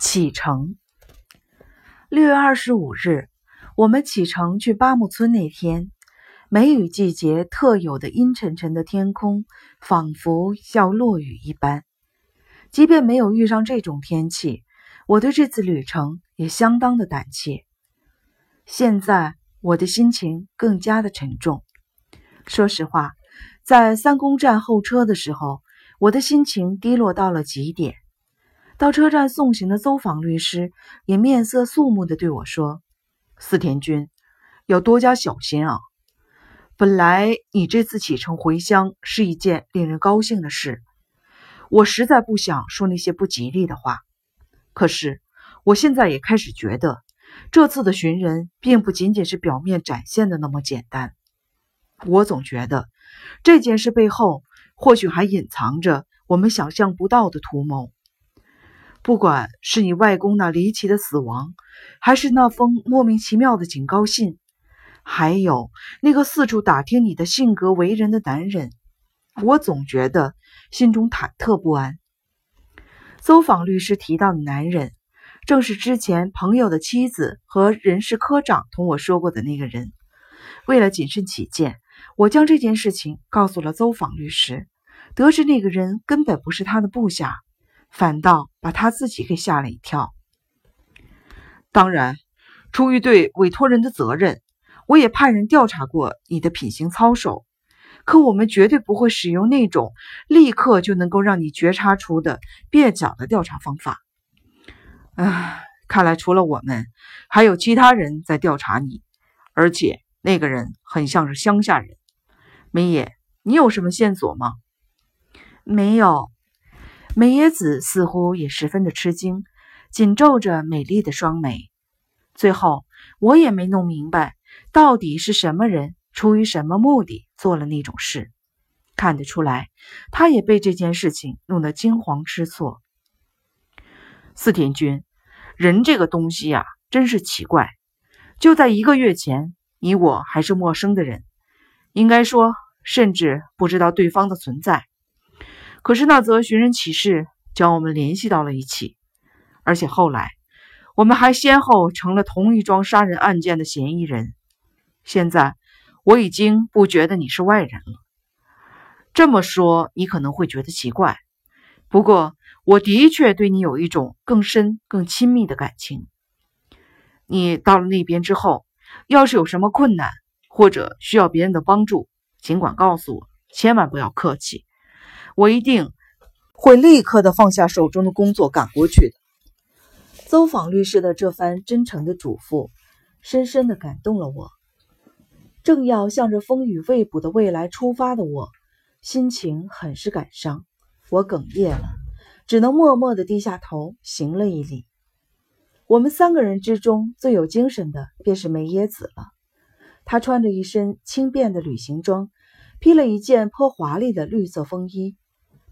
启程。六月二十五日，我们启程去八木村那天，梅雨季节特有的阴沉沉的天空，仿佛要落雨一般。即便没有遇上这种天气，我对这次旅程也相当的胆怯。现在我的心情更加的沉重。说实话，在三宫站候车的时候，我的心情低落到了极点。到车站送行的邹访律师也面色肃穆地对我说：“四田君，要多加小心啊！本来你这次启程回乡是一件令人高兴的事，我实在不想说那些不吉利的话。可是我现在也开始觉得，这次的寻人并不仅仅是表面展现的那么简单。我总觉得这件事背后或许还隐藏着我们想象不到的图谋。”不管是你外公那离奇的死亡，还是那封莫名其妙的警告信，还有那个四处打听你的性格为人的男人，我总觉得心中忐忑不安。邹访律师提到的男人，正是之前朋友的妻子和人事科长同我说过的那个人。为了谨慎起见，我将这件事情告诉了邹访律师，得知那个人根本不是他的部下。反倒把他自己给吓了一跳。当然，出于对委托人的责任，我也派人调查过你的品行操守。可我们绝对不会使用那种立刻就能够让你觉察出的蹩脚的调查方法。唉，看来除了我们，还有其他人在调查你，而且那个人很像是乡下人。梅野，你有什么线索吗？没有。美野子似乎也十分的吃惊，紧皱着美丽的双眉。最后，我也没弄明白，到底是什么人出于什么目的做了那种事。看得出来，他也被这件事情弄得惊慌失措。四田君，人这个东西呀，真是奇怪。就在一个月前，你我还是陌生的人，应该说，甚至不知道对方的存在。可是那则寻人启事将我们联系到了一起，而且后来我们还先后成了同一桩杀人案件的嫌疑人。现在我已经不觉得你是外人了。这么说你可能会觉得奇怪，不过我的确对你有一种更深、更亲密的感情。你到了那边之后，要是有什么困难或者需要别人的帮助，尽管告诉我，千万不要客气。我一定会立刻的放下手中的工作赶过去的。邹访律师的这番真诚的嘱咐，深深的感动了我。正要向着风雨未卜的未来出发的我，心情很是感伤。我哽咽了，只能默默的低下头行了一礼。我们三个人之中最有精神的便是梅耶子了。她穿着一身轻便的旅行装，披了一件颇华丽的绿色风衣。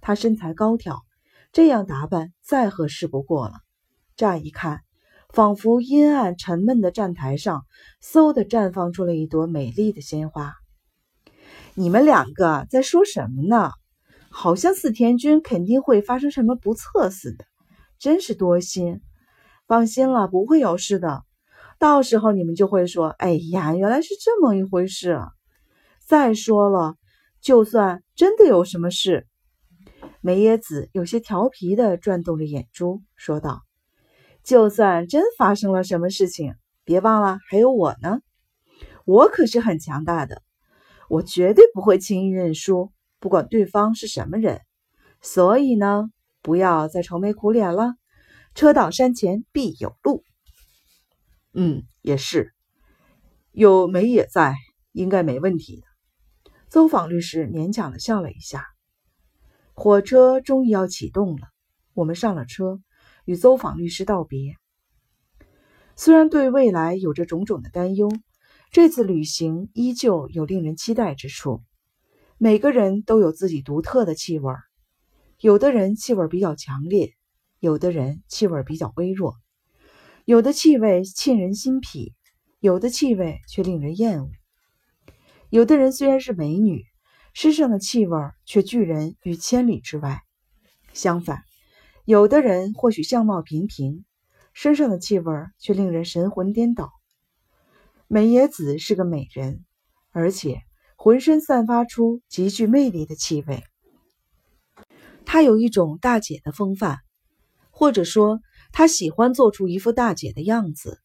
她身材高挑，这样打扮再合适不过了。乍一看，仿佛阴暗沉闷的站台上，嗖的绽放出了一朵美丽的鲜花。你们两个在说什么呢？好像四田君肯定会发生什么不测似的，真是多心。放心了，不会有事的。到时候你们就会说：“哎呀，原来是这么一回事。”再说了，就算真的有什么事，梅耶子有些调皮地转动着眼珠，说道：“就算真发生了什么事情，别忘了还有我呢。我可是很强大的，我绝对不会轻易认输，不管对方是什么人。所以呢，不要再愁眉苦脸了。车到山前必有路。嗯，也是，有梅也在，应该没问题的。”邹访律师勉强地笑了一下。火车终于要启动了，我们上了车，与邹访律师道别。虽然对未来有着种种的担忧，这次旅行依旧有令人期待之处。每个人都有自己独特的气味，有的人气味比较强烈，有的人气味比较微弱，有的气味沁人心脾，有的气味却令人厌恶。有的人虽然是美女。身上的气味却拒人于千里之外。相反，有的人或许相貌平平，身上的气味却令人神魂颠倒。美野子是个美人，而且浑身散发出极具魅力的气味。她有一种大姐的风范，或者说，她喜欢做出一副大姐的样子。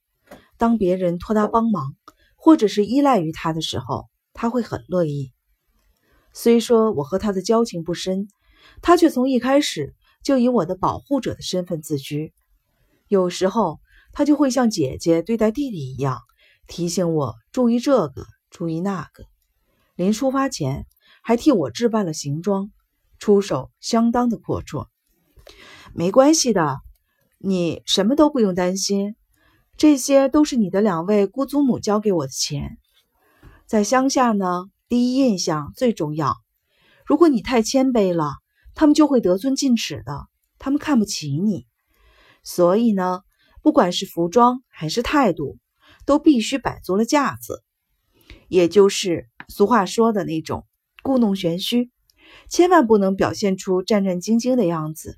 当别人托她帮忙，或者是依赖于她的时候，她会很乐意。虽说我和他的交情不深，他却从一开始就以我的保护者的身份自居。有时候，他就会像姐姐对待弟弟一样，提醒我注意这个，注意那个。临出发前，还替我置办了行装，出手相当的阔绰。没关系的，你什么都不用担心，这些都是你的两位姑祖母交给我的钱。在乡下呢，第一印象最重要。如果你太谦卑了，他们就会得寸进尺的，他们看不起你。所以呢，不管是服装还是态度，都必须摆足了架子，也就是俗话说的那种故弄玄虚，千万不能表现出战战兢兢的样子。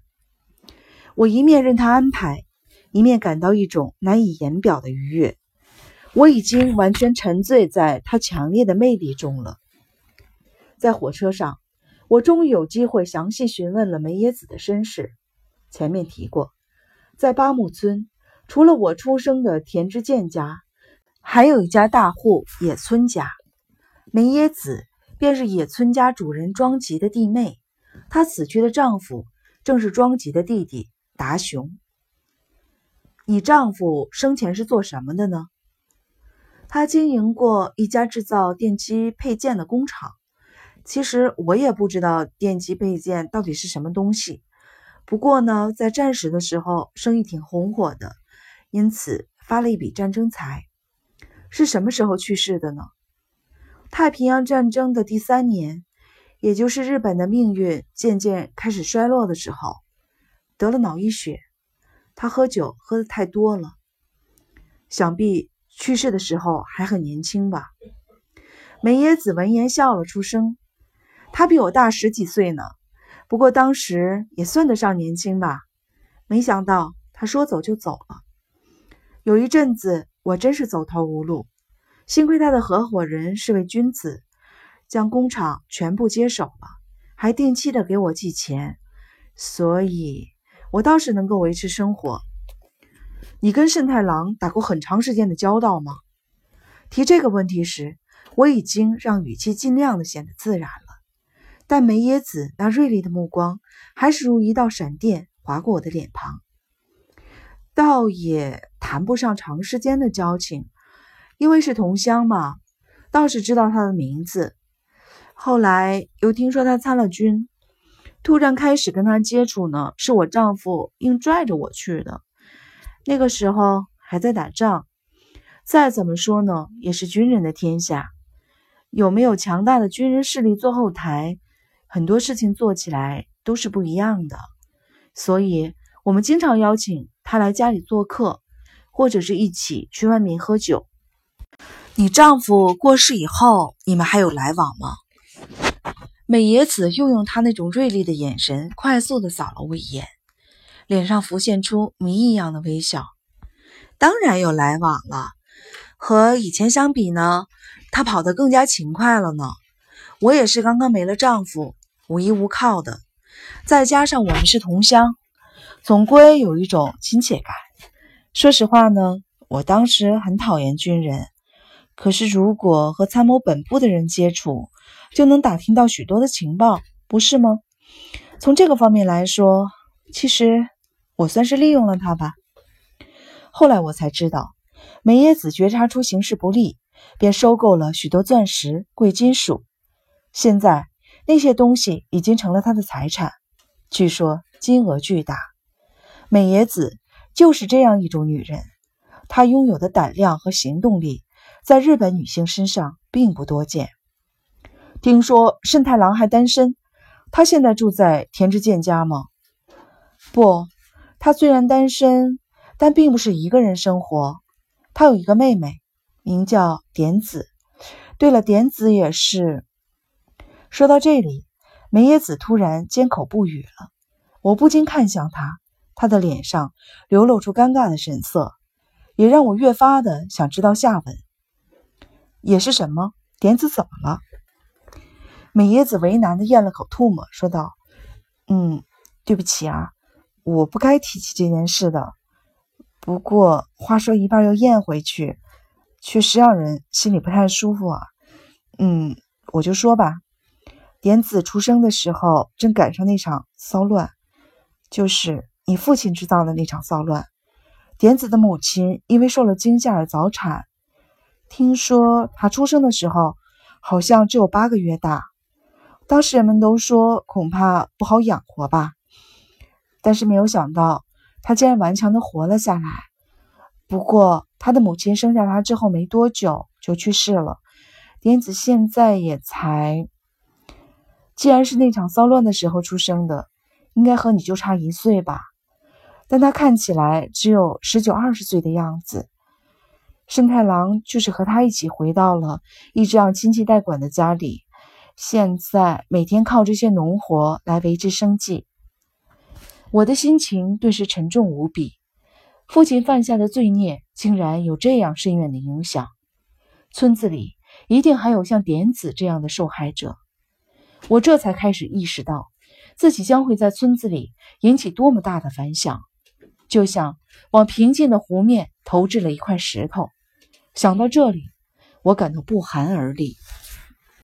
我一面任他安排，一面感到一种难以言表的愉悦。我已经完全沉醉在他强烈的魅力中了。在火车上，我终于有机会详细询问了梅野子的身世。前面提过。在八木村，除了我出生的田之健家，还有一家大户野村家。梅野子便是野村家主人庄吉的弟妹，她死去的丈夫正是庄吉的弟弟达雄。你丈夫生前是做什么的呢？他经营过一家制造电机配件的工厂。其实我也不知道电机配件到底是什么东西。不过呢，在战时的时候，生意挺红火的，因此发了一笔战争财。是什么时候去世的呢？太平洋战争的第三年，也就是日本的命运渐渐开始衰落的时候，得了脑溢血。他喝酒喝的太多了，想必去世的时候还很年轻吧。梅野子闻言笑了出声，他比我大十几岁呢。不过当时也算得上年轻吧，没想到他说走就走了。有一阵子我真是走投无路，幸亏他的合伙人是位君子，将工厂全部接手了，还定期的给我寄钱，所以我倒是能够维持生活。你跟慎太郎打过很长时间的交道吗？提这个问题时，我已经让语气尽量的显得自然了。但梅野子那锐利的目光还是如一道闪电划过我的脸庞，倒也谈不上长时间的交情，因为是同乡嘛，倒是知道他的名字。后来又听说他参了军，突然开始跟他接触呢，是我丈夫硬拽着我去的。那个时候还在打仗，再怎么说呢，也是军人的天下，有没有强大的军人势力做后台？很多事情做起来都是不一样的，所以我们经常邀请他来家里做客，或者是一起去外面喝酒。你丈夫过世以后，你们还有来往吗？美野子又用她那种锐利的眼神快速的扫了我一眼，脸上浮现出谜一样的微笑。当然有来往了，和以前相比呢，她跑得更加勤快了呢。我也是刚刚没了丈夫。无依无靠的，再加上我们是同乡，总归有一种亲切感。说实话呢，我当时很讨厌军人，可是如果和参谋本部的人接触，就能打听到许多的情报，不是吗？从这个方面来说，其实我算是利用了他吧。后来我才知道，梅野子觉察出形势不利，便收购了许多钻石、贵金属，现在。那些东西已经成了他的财产，据说金额巨大。美野子就是这样一种女人，她拥有的胆量和行动力，在日本女性身上并不多见。听说慎太郎还单身，他现在住在田之健家吗？不，他虽然单身，但并不是一个人生活。他有一个妹妹，名叫点子。对了，点子也是。说到这里，梅野子突然缄口不语了。我不禁看向他，他的脸上流露出尴尬的神色，也让我越发的想知道下文。也是什么？点子怎么了？美椰子为难的咽了口唾沫，说道：“嗯，对不起啊，我不该提起这件事的。不过话说一半又咽回去，确实让人心里不太舒服啊。嗯，我就说吧，点子出生的时候正赶上那场骚乱，就是你父亲制造的那场骚乱。点子的母亲因为受了惊吓而早产，听说他出生的时候好像只有八个月大。”当时人们都说恐怕不好养活吧，但是没有想到他竟然顽强的活了下来。不过他的母亲生下他之后没多久就去世了，点子现在也才……既然是那场骚乱的时候出生的，应该和你就差一岁吧？但他看起来只有十九二十岁的样子。生太郎就是和他一起回到了一直让亲戚代管的家里。现在每天靠这些农活来维持生计，我的心情顿时沉重无比。父亲犯下的罪孽竟然有这样深远的影响，村子里一定还有像点子这样的受害者。我这才开始意识到，自己将会在村子里引起多么大的反响，就像往平静的湖面投掷了一块石头。想到这里，我感到不寒而栗。